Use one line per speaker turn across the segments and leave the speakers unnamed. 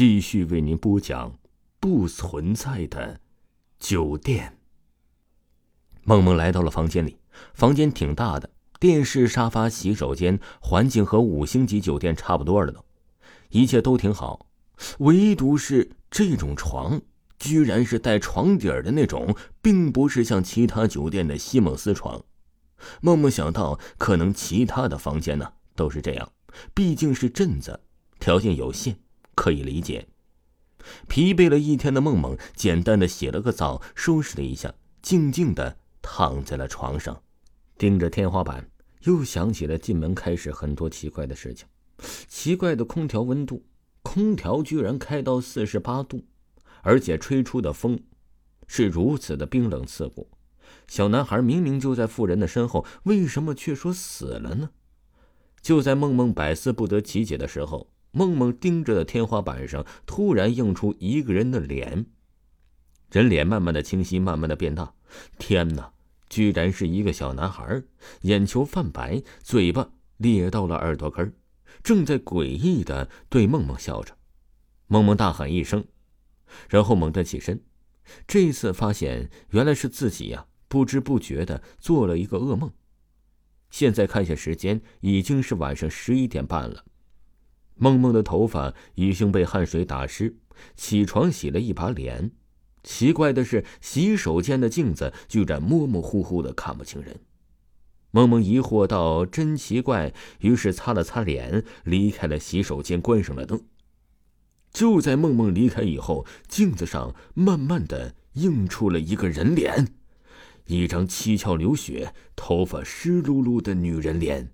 继续为您播讲不存在的酒店。梦梦来到了房间里，房间挺大的，电视、沙发、洗手间，环境和五星级酒店差不多了都，一切都挺好，唯独是这种床，居然是带床底儿的那种，并不是像其他酒店的西蒙斯床。梦梦想到，可能其他的房间呢都是这样，毕竟是镇子，条件有限。可以理解。疲惫了一天的梦梦，简单的洗了个澡，收拾了一下，静静的躺在了床上，盯着天花板，又想起了进门开始很多奇怪的事情。奇怪的空调温度，空调居然开到四十八度，而且吹出的风是如此的冰冷刺骨。小男孩明明就在妇人的身后，为什么却说死了呢？就在梦梦百思不得其解的时候。梦梦盯着的天花板上，突然映出一个人的脸。人脸慢慢的清晰，慢慢的变大。天哪，居然是一个小男孩，眼球泛白，嘴巴咧到了耳朵根正在诡异的对梦梦笑着。梦梦大喊一声，然后猛地起身。这一次发现原来是自己呀，不知不觉的做了一个噩梦。现在看下时间，已经是晚上十一点半了。梦梦的头发已经被汗水打湿，起床洗了一把脸。奇怪的是，洗手间的镜子居然模模糊糊的，看不清人。梦梦疑惑道：“真奇怪。”于是擦了擦脸，离开了洗手间，关上了灯。就在梦梦离开以后，镜子上慢慢的映出了一个人脸，一张七窍流血、头发湿漉漉的女人脸。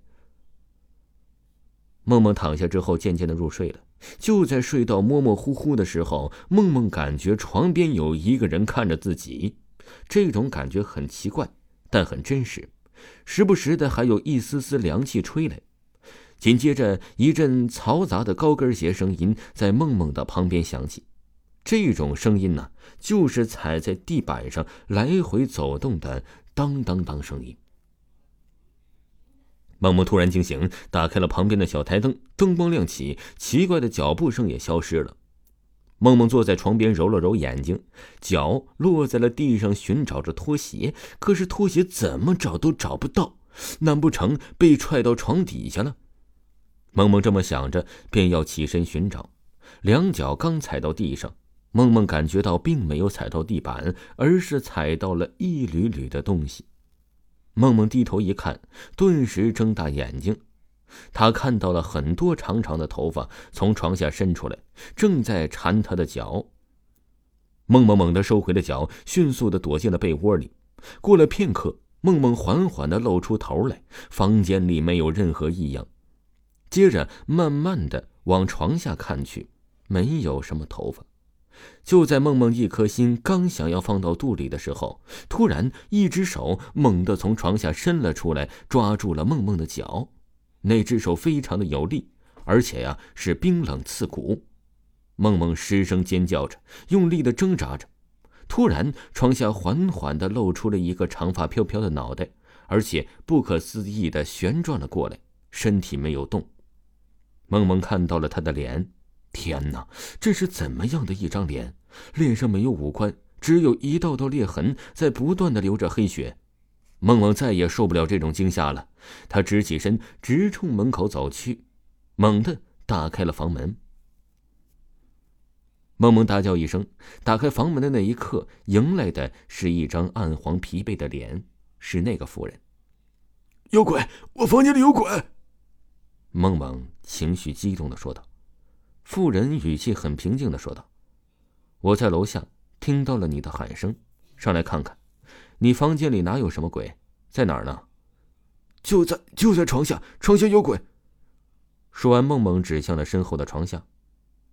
梦梦躺下之后，渐渐的入睡了。就在睡到模模糊糊的时候，梦梦感觉床边有一个人看着自己，这种感觉很奇怪，但很真实。时不时的还有一丝丝凉气吹来。紧接着，一阵嘈杂的高跟鞋声音在梦梦的旁边响起。这种声音呢，就是踩在地板上来回走动的当当当声音。梦梦突然惊醒，打开了旁边的小台灯，灯光亮起，奇怪的脚步声也消失了。梦梦坐在床边，揉了揉眼睛，脚落在了地上，寻找着拖鞋，可是拖鞋怎么找都找不到，难不成被踹到床底下了？梦梦这么想着，便要起身寻找，两脚刚踩到地上，梦梦感觉到并没有踩到地板，而是踩到了一缕缕的东西。梦梦低头一看，顿时睁大眼睛，他看到了很多长长的头发从床下伸出来，正在缠他的脚。梦梦猛地收回了脚，迅速的躲进了被窝里。过了片刻，梦梦缓缓的露出头来，房间里没有任何异样。接着，慢慢的往床下看去，没有什么头发。就在梦梦一颗心刚想要放到肚里的时候，突然一只手猛地从床下伸了出来，抓住了梦梦的脚。那只手非常的有力，而且呀是冰冷刺骨。梦梦失声尖叫着，用力的挣扎着。突然，床下缓缓的露出了一个长发飘飘的脑袋，而且不可思议的旋转了过来，身体没有动。梦梦看到了他的脸。天哪，这是怎么样的一张脸？脸上没有五官，只有一道道裂痕在不断的流着黑血。梦梦再也受不了这种惊吓了，她直起身，直冲门口走去，猛地打开了房门。梦梦大叫一声，打开房门的那一刻，迎来的是一张暗黄疲惫的脸，是那个妇人。
有鬼！我房间里有鬼！
梦梦情绪激动的说道。妇人语气很平静的说道：“我在楼下听到了你的喊声，上来看看。你房间里哪有什么鬼？在哪儿呢？
就在就在床下，床下有鬼。”
说完，梦梦指向了身后的床下，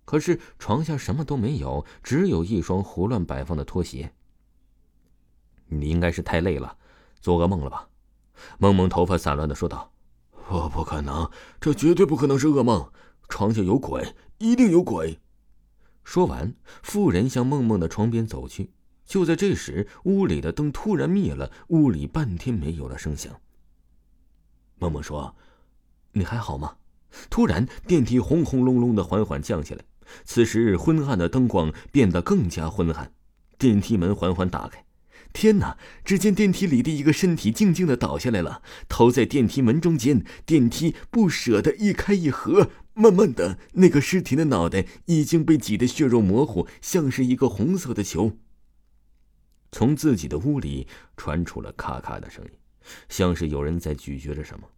可是床下什么都没有，只有一双胡乱摆放的拖鞋。你应该是太累了，做噩梦了吧？”梦梦头发散乱的说道。
“我不可能，这绝对不可能是噩梦。”床下有鬼，一定有鬼。
说完，妇人向梦梦的床边走去。就在这时，屋里的灯突然灭了，屋里半天没有了声响。梦梦说：“你还好吗？”突然，电梯轰轰隆隆的缓缓降下来，此时，昏暗的灯光变得更加昏暗，电梯门缓缓打开。天哪！只见电梯里的一个身体静静的倒下来了，头在电梯门中间，电梯不舍得一开一合。慢慢的，那个尸体的脑袋已经被挤得血肉模糊，像是一个红色的球。从自己的屋里传出了咔咔的声音，像是有人在咀嚼着什么。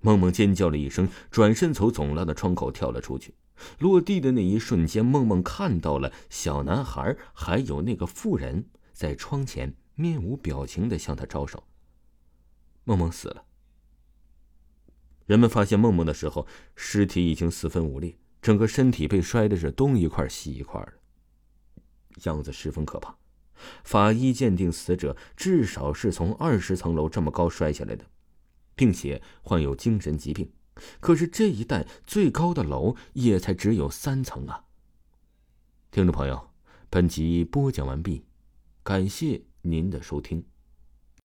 梦梦尖叫了一声，转身从总拉的窗口跳了出去。落地的那一瞬间，梦梦看到了小男孩还有那个妇人。在窗前面无表情的向他招手。梦梦死了。人们发现梦梦的时候，尸体已经四分五裂，整个身体被摔的是东一块西一块的，样子十分可怕。法医鉴定死者至少是从二十层楼这么高摔下来的，并且患有精神疾病。可是这一带最高的楼也才只有三层啊！听众朋友，本集播讲完毕。感谢您的收听。